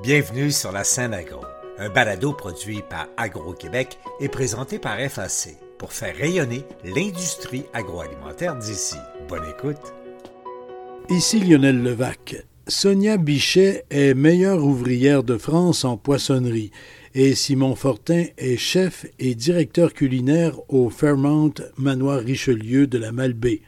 Bienvenue sur la scène agro, un balado produit par Agro-Québec et présenté par FAC pour faire rayonner l'industrie agroalimentaire d'ici. Bonne écoute. Ici Lionel Levac. Sonia Bichet est meilleure ouvrière de France en poissonnerie et Simon Fortin est chef et directeur culinaire au Fairmount Manoir Richelieu de la Malbaie.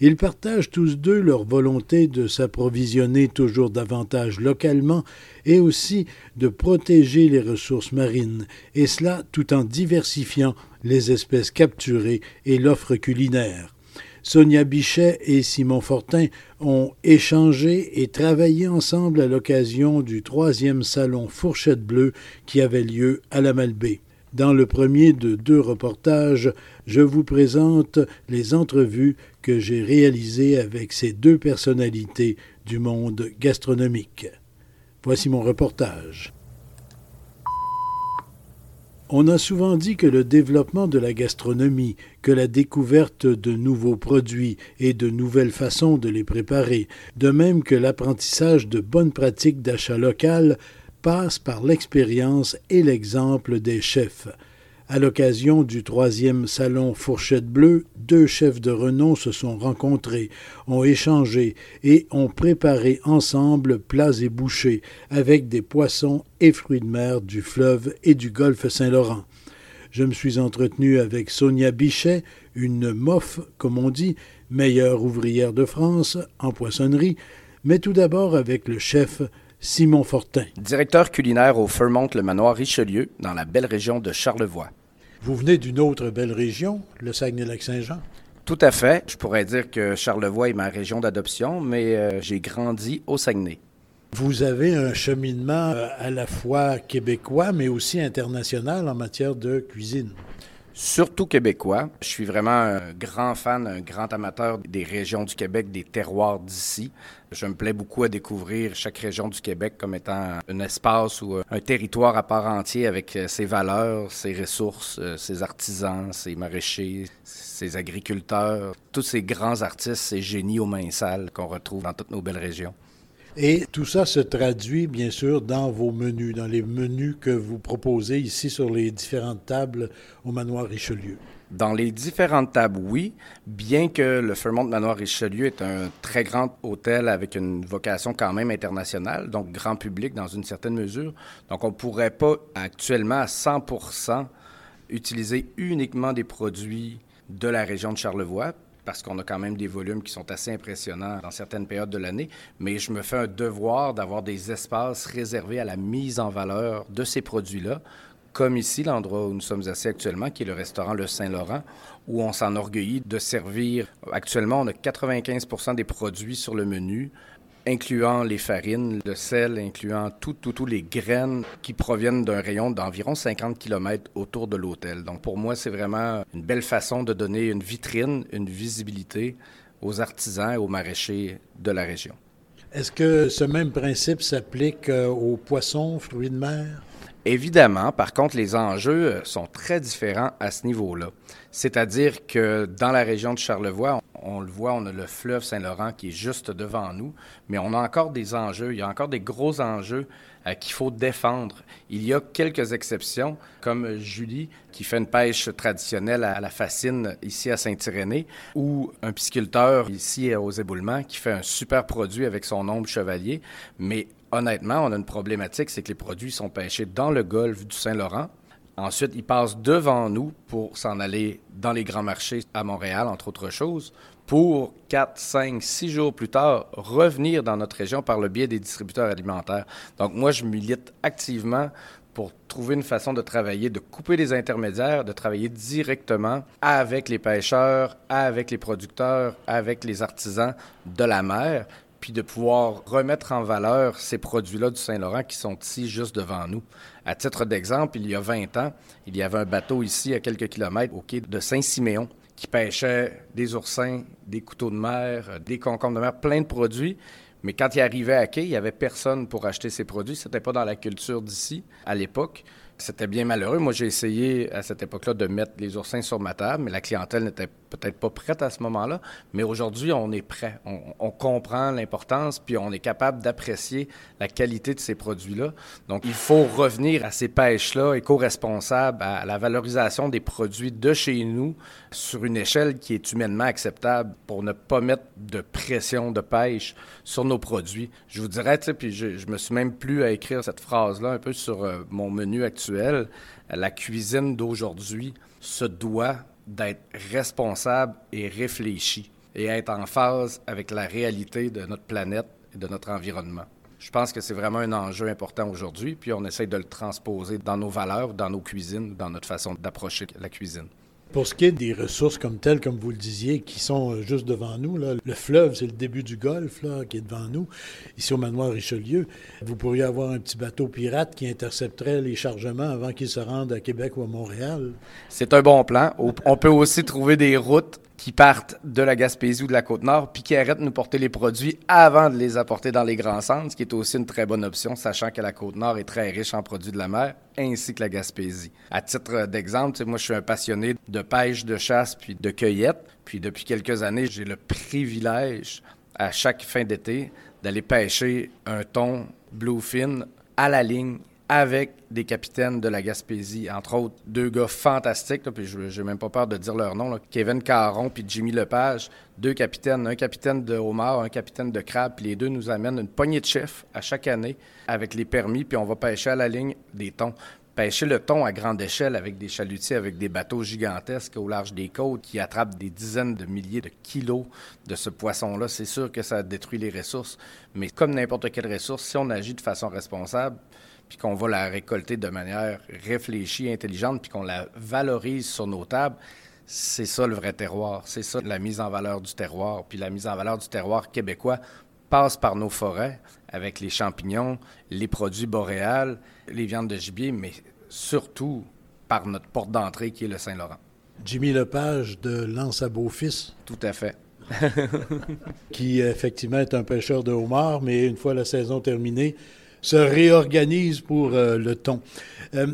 Ils partagent tous deux leur volonté de s'approvisionner toujours davantage localement et aussi de protéger les ressources marines, et cela tout en diversifiant les espèces capturées et l'offre culinaire. Sonia Bichet et Simon Fortin ont échangé et travaillé ensemble à l'occasion du troisième salon Fourchette Bleue qui avait lieu à la Malbaie. Dans le premier de deux reportages, je vous présente les entrevues que j'ai réalisées avec ces deux personnalités du monde gastronomique. Voici mon reportage. On a souvent dit que le développement de la gastronomie, que la découverte de nouveaux produits et de nouvelles façons de les préparer, de même que l'apprentissage de bonnes pratiques d'achat local, passe par l'expérience et l'exemple des chefs. À l'occasion du troisième salon Fourchette Bleue, deux chefs de renom se sont rencontrés, ont échangé et ont préparé ensemble plats et bouchées avec des poissons et fruits de mer du fleuve et du golfe Saint-Laurent. Je me suis entretenu avec Sonia Bichet, une moffe, comme on dit, meilleure ouvrière de France en poissonnerie, mais tout d'abord avec le chef Simon Fortin. Directeur culinaire au Fairmont Le Manoir Richelieu, dans la belle région de Charlevoix. Vous venez d'une autre belle région, le Saguenay-Lac-Saint-Jean. Tout à fait. Je pourrais dire que Charlevoix est ma région d'adoption, mais euh, j'ai grandi au Saguenay. Vous avez un cheminement euh, à la fois québécois, mais aussi international en matière de cuisine surtout québécois. Je suis vraiment un grand fan, un grand amateur des régions du Québec, des terroirs d'ici. Je me plais beaucoup à découvrir chaque région du Québec comme étant un espace ou un territoire à part entier avec euh, ses valeurs, ses ressources, euh, ses artisans, ses maraîchers, ses agriculteurs, tous ces grands artistes, ces génies aux mains sales qu'on retrouve dans toutes nos belles régions. Et tout ça se traduit, bien sûr, dans vos menus, dans les menus que vous proposez ici sur les différentes tables au Manoir Richelieu. Dans les différentes tables, oui, bien que le Fairmont Manoir Richelieu est un très grand hôtel avec une vocation quand même internationale, donc grand public dans une certaine mesure. Donc on ne pourrait pas actuellement à 100% utiliser uniquement des produits de la région de Charlevoix, parce qu'on a quand même des volumes qui sont assez impressionnants dans certaines périodes de l'année, mais je me fais un devoir d'avoir des espaces réservés à la mise en valeur de ces produits-là, comme ici, l'endroit où nous sommes assis actuellement, qui est le restaurant Le Saint-Laurent, où on s'enorgueillit de servir. Actuellement, on a 95% des produits sur le menu incluant les farines, le sel, incluant tout, tout, tout les graines qui proviennent d'un rayon d'environ 50 km autour de l'hôtel. Donc pour moi, c'est vraiment une belle façon de donner une vitrine, une visibilité aux artisans et aux maraîchers de la région. Est-ce que ce même principe s'applique euh, aux poissons, fruits de mer? Évidemment, par contre, les enjeux euh, sont très différents à ce niveau-là. C'est-à-dire que dans la région de Charlevoix, on, le voit, on a le fleuve Saint-Laurent qui est juste devant nous, mais on a encore des enjeux, il y a encore des gros enjeux euh, qu'il faut défendre. Il y a quelques exceptions, comme Julie, qui fait une pêche traditionnelle à la fascine ici à Saint-Irénée, ou un pisciculteur ici aux éboulements qui fait un super produit avec son ombre chevalier, honnêtement, on a une problématique, c'est que les produits sont pêchés dans le golfe du Saint-Laurent. Ensuite, ils passent devant nous pour s'en aller dans les grands marchés à Montréal, entre autres choses, pour 4, 5, 6 jours plus tard revenir dans notre région par le biais des distributeurs alimentaires. Donc moi, je milite activement pour trouver une façon de travailler, de couper les intermédiaires, de travailler directement avec les pêcheurs, avec les producteurs, avec les artisans de la mer, puis de pouvoir remettre en valeur ces produits-là du Saint-Laurent qui sont ici juste devant nous. À titre d'exemple, il y a 20 ans, il y avait un bateau ici à quelques kilomètres au quai de Saint-Siméon qui pêchait des oursins, des couteaux de mer, des concombres de mer, plein de produits. Mais quand il arrivait à quai, il n'y avait personne pour acheter ces produits. Ce n'était pas dans la culture d'ici à l'époque. C'était bien malheureux. Moi, j'ai essayé à cette époque-là de mettre les oursins sur ma table, mais la clientèle n'était peut-être pas prête à ce moment-là. Mais aujourd'hui, on est prêt. On, comprend l'importance, puis on est capable d'apprécier la qualité de ces produits-là. Donc, il faut revenir à ces pêches-là éco-responsables, à la valorisation des produits de chez nous sur une échelle qui est humainement acceptable pour ne pas mettre de pression de pêche sur nos produits. Je vous dirais, tu puis je, je me suis même plus à écrire cette phrase-là un peu sur euh, mon menu actuel. La cuisine d'aujourd'hui se doit d'être responsable et réfléchie et être en phase avec la réalité de notre planète et de notre environnement. Je pense que c'est vraiment un enjeu important aujourd'hui, puis on essaie de le transposer dans nos valeurs, dans nos cuisines, dans notre façon d'approcher la cuisine. Pour ce qui est des ressources comme telles, comme vous le disiez, qui sont euh, juste devant nous, là, le fleuve, c'est le début du golfe là, qui est devant nous, ici au manoir Richelieu. Vous pourriez avoir un petit bateau pirate qui intercepterait les chargements avant qu'ils se rendent à Québec ou à Montréal. C'est un bon plan. On peut aussi trouver des routes qui partent de la Gaspésie ou de la Côte-Nord, puis qui arrêtent de nous porter les produits avant de les apporter dans les grands centres, ce qui est aussi une très bonne option, sachant que la Côte-Nord est très riche en produits de la mer, ainsi que la Gaspésie. À titre d'exemple, moi, je suis un passionné de pêche, de chasse, puis de cueillette. Puis depuis quelques années, j'ai le privilège, à chaque fin d'été, d'aller pêcher un thon bluefin à la ligne avec des capitaines de la Gaspésie, entre autres deux gars fantastiques, puis je n'ai même pas peur de dire leur nom, Kevin Caron puis Jimmy Lepage, deux capitaines, un capitaine de homard, un capitaine de crabe, puis les deux nous amènent une poignée de chefs à chaque année avec les permis, puis on va pêcher à la ligne des thons. Pêcher le thon à grande échelle avec des chalutiers, avec des bateaux gigantesques au large des côtes qui attrapent des dizaines de milliers de kilos de ce poisson-là, c'est sûr que ça détruit les ressources. Mais comme n'importe quelle ressource, si on agit de façon responsable, puis qu'on va la récolter de manière réfléchie, intelligente, puis qu'on la valorise sur nos tables, c'est ça le vrai terroir. C'est ça la mise en valeur du terroir. Puis la mise en valeur du terroir québécois passe par nos forêts, avec les champignons, les produits boréals, les viandes de gibier, mais surtout par notre porte d'entrée qui est le Saint-Laurent. Jimmy Lepage de Lance à Beau-Fils. Tout à fait. qui effectivement est un pêcheur de homard, mais une fois la saison terminée, se réorganise pour euh, le ton. Euh,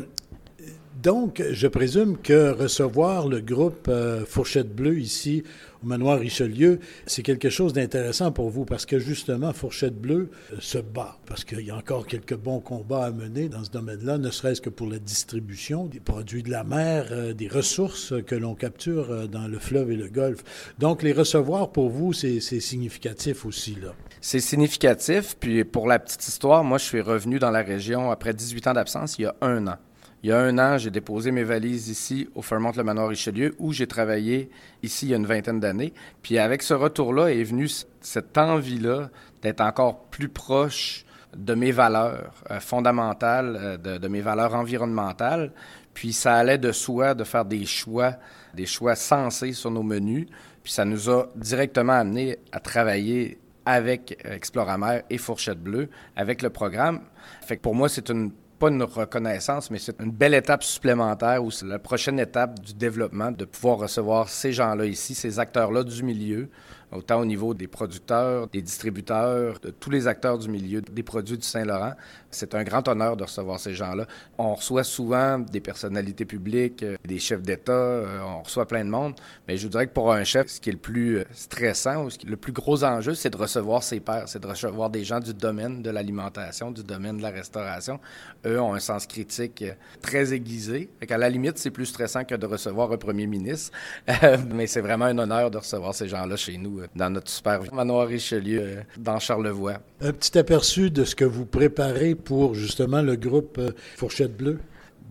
donc, je présume que recevoir le groupe euh, Fourchette Bleue ici manoir Richelieu, c'est quelque chose d'intéressant pour vous parce que justement, Fourchette Bleue se bat parce qu'il y a encore quelques bons combats à mener dans ce domaine-là, ne serait-ce que pour la distribution des produits de la mer, des ressources que l'on capture dans le fleuve et le golfe. Donc, les recevoir pour vous, c'est significatif aussi, là. C'est significatif. Puis pour la petite histoire, moi, je suis revenu dans la région après 18 ans d'absence il y a un an. Il y a un an, j'ai déposé mes valises ici au Fairmont le Manoir Richelieu, où j'ai travaillé ici il y a une vingtaine d'années. Puis avec ce retour-là est venu cette envie-là d'être encore plus proche de mes valeurs euh, fondamentales, euh, de, de, mes valeurs environnementales. Puis ça allait de soi de faire des choix, des choix sensés sur nos menus. Puis ça nous a directement amené à travailler avec euh, Exploramer et Fourchette Bleue, avec le programme. Fait que pour moi, c'est une pas une reconnaissance, mais c'est une belle étape supplémentaire ou c'est la prochaine étape du développement de pouvoir recevoir ces gens-là ici, ces acteurs-là du milieu, autant au niveau des producteurs, des distributeurs, de tous les acteurs du milieu des produits du Saint-Laurent. C'est un grand honneur de recevoir ces gens-là. On reçoit souvent des personnalités publiques, euh, des chefs d'État, euh, on reçoit plein de monde, mais je vous dirais que pour un chef, ce qui est le plus euh, stressant le plus gros enjeu, c'est de recevoir ses pairs, c'est de recevoir des gens du domaine de l'alimentation, du domaine de la restauration. Eux ont un sens critique très aiguisé. Fait à la limite, c'est plus stressant que de recevoir un premier ministre, mais c'est vraiment un honneur de recevoir ces gens-là chez nous dans notre super manoir Richelieu dans Charlevoix. Un petit aperçu de ce que vous préparez pour justement le groupe euh, Fourchette Bleue?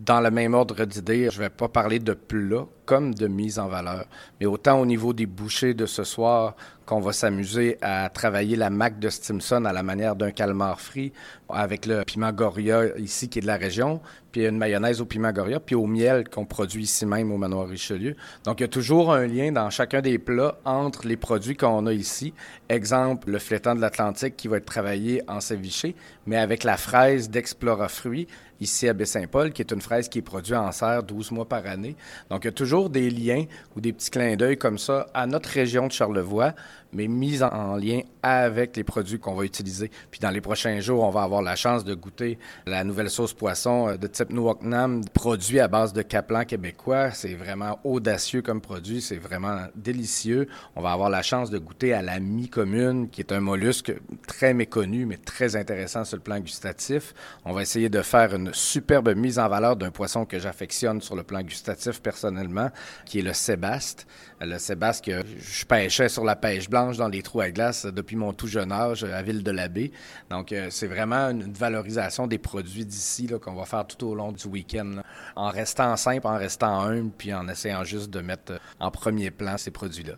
Dans le même ordre d'idée, je ne vais pas parler de plat comme de mise en valeur, mais autant au niveau des bouchées de ce soir qu'on va s'amuser à travailler la mac de Stimson à la manière d'un calmar frit avec le piment Goria ici qui est de la région, puis une mayonnaise au piment Goria, puis au miel qu'on produit ici même au manoir Richelieu. Donc il y a toujours un lien dans chacun des plats entre les produits qu'on a ici. Exemple, le flétan de l'Atlantique qui va être travaillé en ceviché, mais avec la fraise d'Explora Fruits ici à Baie-Saint-Paul, qui est une fraise qui est produite en serre 12 mois par année. Donc, il y a toujours des liens ou des petits clins d'œil comme ça à notre région de Charlevoix mais mise en lien avec les produits qu'on va utiliser. Puis dans les prochains jours, on va avoir la chance de goûter la nouvelle sauce poisson euh, de type Nuoc Nam, produit à base de Caplan québécois. C'est vraiment audacieux comme produit, c'est vraiment délicieux. On va avoir la chance de goûter à la mi-commune, qui est un mollusque très méconnu, mais très intéressant sur le plan gustatif. On va essayer de faire une superbe mise en valeur d'un poisson que j'affectionne sur le plan gustatif personnellement, qui est le sébaste. Le sébaste que je pêchais sur la pêche blanche dans les trous à glace depuis mon tout jeune âge à Ville de l'Abbé. Donc, euh, c'est vraiment une valorisation des produits d'ici qu'on va faire tout au long du week-end, en restant simple, en restant humble, puis en essayant juste de mettre en premier plan ces produits-là.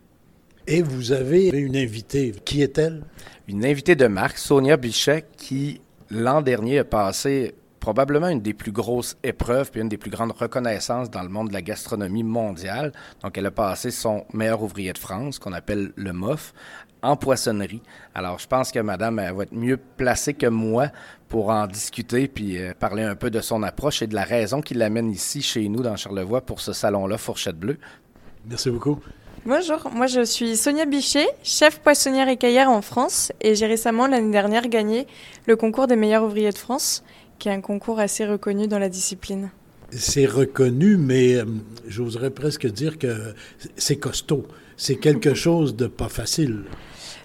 Et vous avez une invitée. Qui est-elle? Une invitée de marque, Sonia Bichet, qui l'an dernier a passé probablement une des plus grosses épreuves puis une des plus grandes reconnaissances dans le monde de la gastronomie mondiale. Donc, elle a passé son meilleur ouvrier de France, qu'on appelle le MOF, en poissonnerie. Alors, je pense que madame elle va être mieux placée que moi pour en discuter puis euh, parler un peu de son approche et de la raison qui l'amène ici chez nous dans Charlevoix pour ce salon-là Fourchette Bleue. Merci beaucoup. Bonjour, moi je suis Sonia Bichet, chef poissonnière écaillère en France et j'ai récemment l'année dernière gagné le concours des meilleurs ouvriers de France qui est un concours assez reconnu dans la discipline. C'est reconnu, mais euh, j'oserais presque dire que c'est costaud. C'est quelque chose de pas facile.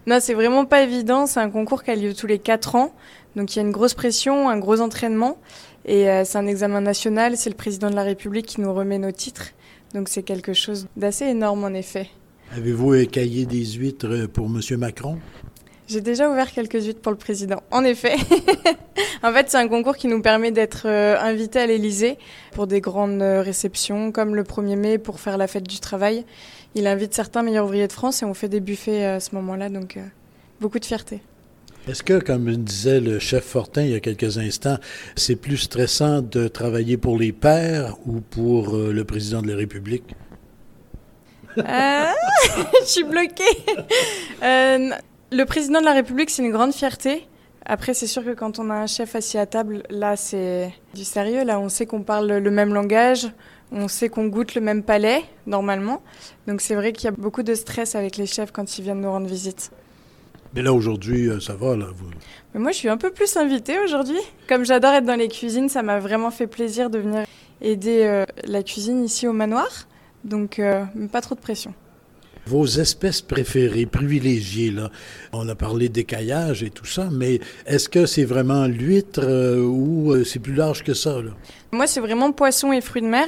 Non, c'est vraiment pas évident. C'est un concours qui a lieu tous les quatre ans. Donc il y a une grosse pression, un gros entraînement. Et euh, c'est un examen national. C'est le président de la République qui nous remet nos titres. Donc c'est quelque chose d'assez énorme en effet. Avez-vous écaillé des huîtres pour M. Macron? J'ai déjà ouvert quelques huîtres pour le président. En effet. en fait, c'est un concours qui nous permet d'être euh, invités à l'Élysée pour des grandes euh, réceptions, comme le 1er mai pour faire la fête du travail. Il invite certains meilleurs ouvriers de France et on fait des buffets à ce moment-là, donc euh, beaucoup de fierté. Est-ce que, comme disait le chef Fortin il y a quelques instants, c'est plus stressant de travailler pour les pères ou pour le président de la République? je suis bloquée. Le président de la République, c'est une grande fierté. Après, c'est sûr que quand on a un chef assis à table, là, c'est du sérieux. Là, on sait qu'on parle le même langage, on sait qu'on goûte le même palais, normalement. Donc, c'est vrai qu'il y a beaucoup de stress avec les chefs quand ils viennent nous rendre visite. Mais là, aujourd'hui, euh, ça va, là vous... Mais moi, je suis un peu plus invitée aujourd'hui. Comme j'adore être dans les cuisines, ça m'a vraiment fait plaisir de venir aider euh, la cuisine ici au manoir. Donc, euh, pas trop de pression. Vos espèces préférées, privilégiées, là, on a parlé d'écaillage et tout ça, mais est-ce que c'est vraiment l'huître euh, ou euh, c'est plus large que ça? Là? Moi, c'est vraiment poisson et fruits de mer.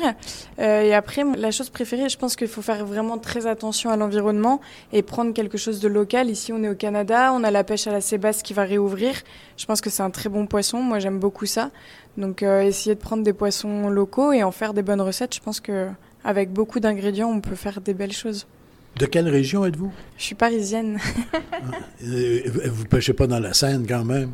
Euh, et après, la chose préférée, je pense qu'il faut faire vraiment très attention à l'environnement et prendre quelque chose de local. Ici, on est au Canada, on a la pêche à la sébasse qui va réouvrir. Je pense que c'est un très bon poisson. Moi, j'aime beaucoup ça. Donc, essayer de prendre des poissons locaux et en faire des bonnes recettes, je pense que avec beaucoup d'ingrédients, on peut faire des belles choses. De quelle région êtes-vous? Je suis parisienne. Euh, vous pêchez pas dans la Seine quand même?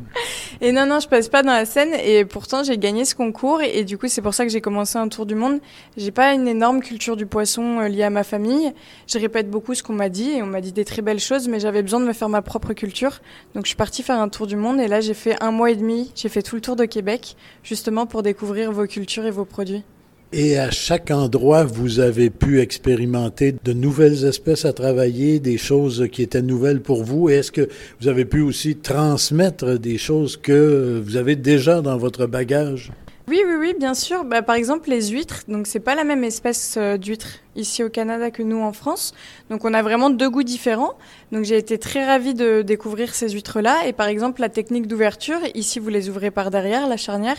Et non, non, je pêche pas dans la Seine et pourtant j'ai gagné ce concours et, du coup c'est pour ça que j'ai commencé un tour du monde. J'ai pas une énorme culture du poisson euh, liée à ma famille. Je répète beaucoup ce qu'on m'a dit et on m'a dit des très belles choses mais j'avais besoin de me faire ma propre culture. Donc je suis partie faire un tour du monde et là j'ai fait un mois et demi. J'ai fait tout le tour de Québec justement pour découvrir vos cultures et vos produits. Et à chaque endroit, vous avez pu expérimenter de nouvelles espèces à travailler, des choses qui étaient nouvelles pour vous. Est-ce que vous avez pu aussi transmettre des choses que vous avez déjà dans votre bagage? Oui, oui, oui, bien sûr. Bah, par exemple, les huîtres. Donc, c'est pas la même espèce euh, d'huître ici au Canada que nous en France. Donc, on a vraiment deux goûts différents. Donc, j'ai été très ravie de découvrir ces huîtres-là. Et par exemple, la technique d'ouverture, ici, vous les ouvrez par derrière, la charnière.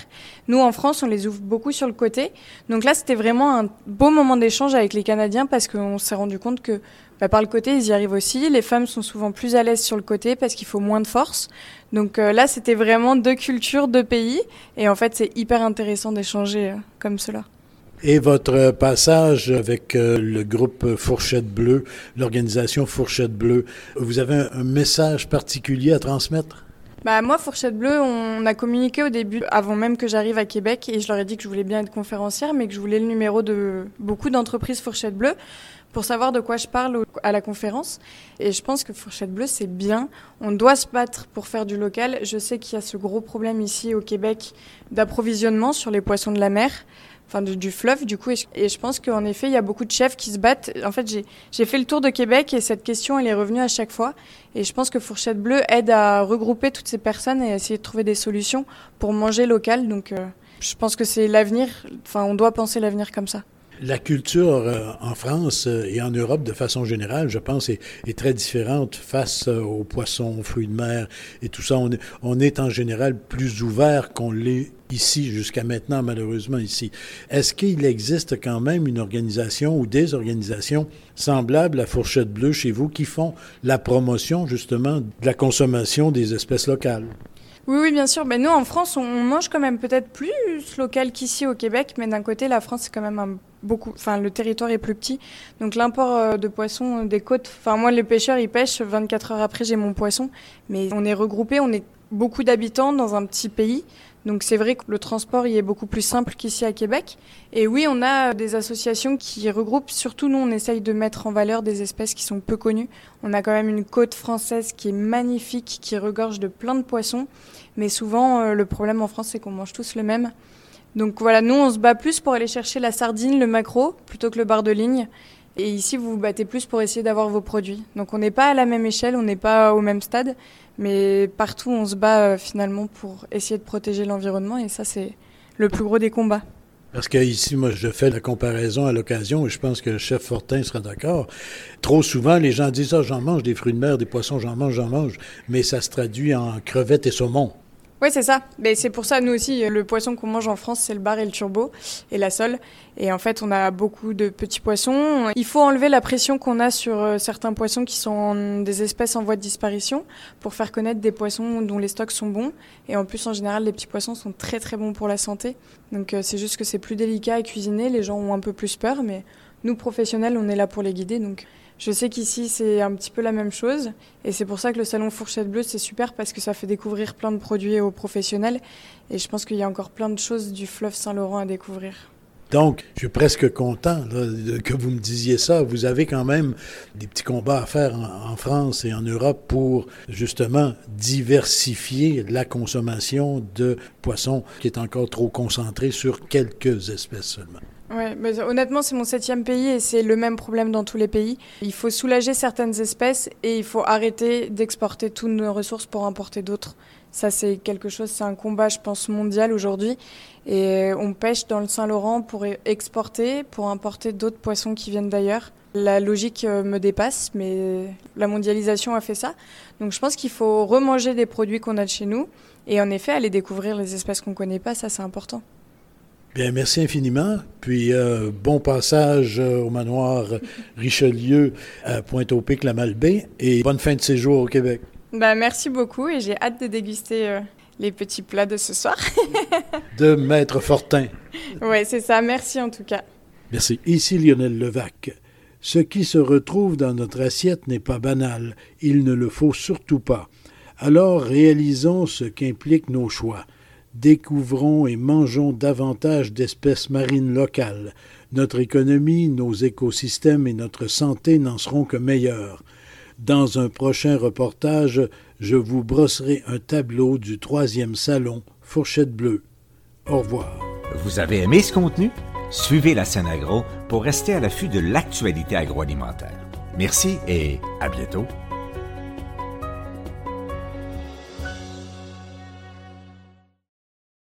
Nous, en France, on les ouvre beaucoup sur le côté. Donc là, c'était vraiment un beau moment d'échange avec les Canadiens parce qu'on s'est rendu compte que bah, par le côté, ils y arrivent aussi. Les femmes sont souvent plus à l'aise sur le côté parce qu'il faut moins de force. Donc euh, là, c'était vraiment deux cultures, deux pays. Et en fait, c'est hyper intéressant d'échanger euh, comme cela. Et votre passage avec euh, le groupe Fourchette Bleue, l'organisation Fourchette Bleue, vous avez un, message particulier à transmettre? Bah moi, Fourchette Bleue, on a communiqué au début, avant même que j'arrive à Québec, et je leur ai dit que je voulais bien être conférencière, mais que je voulais le numéro de beaucoup d'entreprises Fourchette Bleue pour savoir de quoi je parle à la conférence. Et je pense que Fourchette Bleue, c'est bien. On doit se battre pour faire du local. Je sais qu'il y a ce gros problème ici au Québec d'approvisionnement sur les poissons de la mer. Enfin du, fleuve du coup. Et je, pense qu'en effet, il y a beaucoup de chefs qui se battent. En fait, j'ai fait le tour de Québec et cette question, elle est revenue à chaque fois. Et je pense que Fourchette Bleue aide à regrouper toutes ces personnes et à essayer de trouver des solutions pour manger local. Donc, euh, je pense que c'est l'avenir. Enfin, on doit penser l'avenir comme ça. La culture euh, en France euh, et en Europe de façon générale, je pense, est, très différente face aux poissons, aux fruits de mer et tout ça. On est, en général plus ouvert qu'on l'est ici jusqu'à maintenant, malheureusement ici. Est-ce qu'il existe quand même une organisation ou des organisations semblables à Fourchette Bleue chez vous qui font la promotion justement de la consommation des espèces locales? Oui, oui, bien sûr. Mais nous, en France, on mange quand même peut-être plus local qu'ici au Québec, mais d'un côté, la France, c'est quand même un beaucoup, enfin, le territoire est plus petit. Donc, l'import euh, de poissons des côtes, enfin, moi, les pêcheurs, ils pêchent. 24 heures après, j'ai mon poisson. Mais on est regroupés, on est beaucoup d'habitants dans un petit pays. Donc c'est vrai que le transport y est beaucoup plus simple qu'ici à Québec. Et oui, on a des associations qui regroupent, surtout nous, on essaye de mettre en valeur des espèces qui sont peu connues. On a quand même une côte française qui est magnifique, qui regorge de plein de poissons. Mais souvent, euh, le problème en France, c'est qu'on mange tous le même. Donc voilà, nous, on se bat plus pour aller chercher la sardine, le maquereau, plutôt que le bar de ligne. Et ici, vous vous battez plus pour essayer d'avoir vos produits. Donc on n'est pas à la même échelle, on n'est pas au même stade, mais partout, on se bat euh, finalement pour essayer de protéger l'environnement. Et ça, c'est le plus gros des combats. Parce qu'ici, moi, je fais la comparaison à l'occasion et je pense que le chef Fortin sera d'accord. Trop souvent, les gens disent, ah, j'en mange des fruits de mer, des poissons, j'en mange, j'en mange. Mais ça se traduit en crevettes et saumon. Oui, c'est ça. Mais c'est pour ça, nous aussi, le poisson qu'on mange en France, c'est le bar et le turbo et la sole. Et en fait, on a beaucoup de petits poissons. Il faut enlever la pression qu'on a sur euh, certains poissons qui sont des espèces en voie de disparition pour faire connaître des poissons dont les stocks sont bons. Et en plus, en général, les petits poissons sont très très bons pour la santé. Donc euh, c'est juste que c'est plus délicat à cuisiner. Les gens ont un peu plus peur, mais nous, professionnels, on est là pour les guider. Donc je sais qu'ici, c'est un petit peu la même chose. Et c'est pour ça que le salon Fourchette Bleue, c'est super parce que ça fait découvrir plein de produits aux professionnels. Et je pense qu'il y a encore plein de choses du fleuve Saint-Laurent à découvrir. Donc, je suis presque content que vous me disiez ça. Vous avez quand même des petits combats à faire en, en, France et en Europe pour justement diversifier la consommation de poissons qui est encore trop concentrée sur quelques espèces seulement. Ouais, mais honnêtement, c'est mon septième pays et c'est le même problème dans tous les pays. Il faut soulager certaines espèces et il faut arrêter d'exporter toutes nos ressources pour importer d'autres. Ça, c'est quelque chose, c'est un combat, je pense, mondial aujourd'hui. Et on pêche dans le Saint-Laurent pour exporter, pour importer d'autres poissons qui viennent d'ailleurs. La logique euh, me dépasse, mais la mondialisation a fait ça. Donc je pense qu'il faut remanger des produits qu'on a de chez nous et en effet aller découvrir les espèces qu'on ne connaît pas, ça c'est important. Bien, merci infiniment. Puis, euh, bon passage euh, au manoir Richelieu à Pointe-au-Pic, la Malbaie, et bonne fin de séjour au Québec. Ben, merci beaucoup et j'ai hâte de déguster euh, les petits plats de ce soir. de Maître Fortin. Oui, c'est ça. Merci en tout cas. Merci. Ici Lionel Levac. Ce qui se retrouve dans notre assiette n'est pas banal. Il ne le faut surtout pas. Alors réalisons ce qu'impliquent nos choix découvrons et mangeons davantage d'espèces marines locales. Notre économie, nos écosystèmes et notre santé n'en seront que meilleurs. Dans un prochain reportage, je vous brosserai un tableau du troisième salon Fourchette Bleue. Au revoir. Vous avez aimé ce contenu? Suivez la scène agro pour rester à l'affût de l'actualité agroalimentaire. Merci et à bientôt.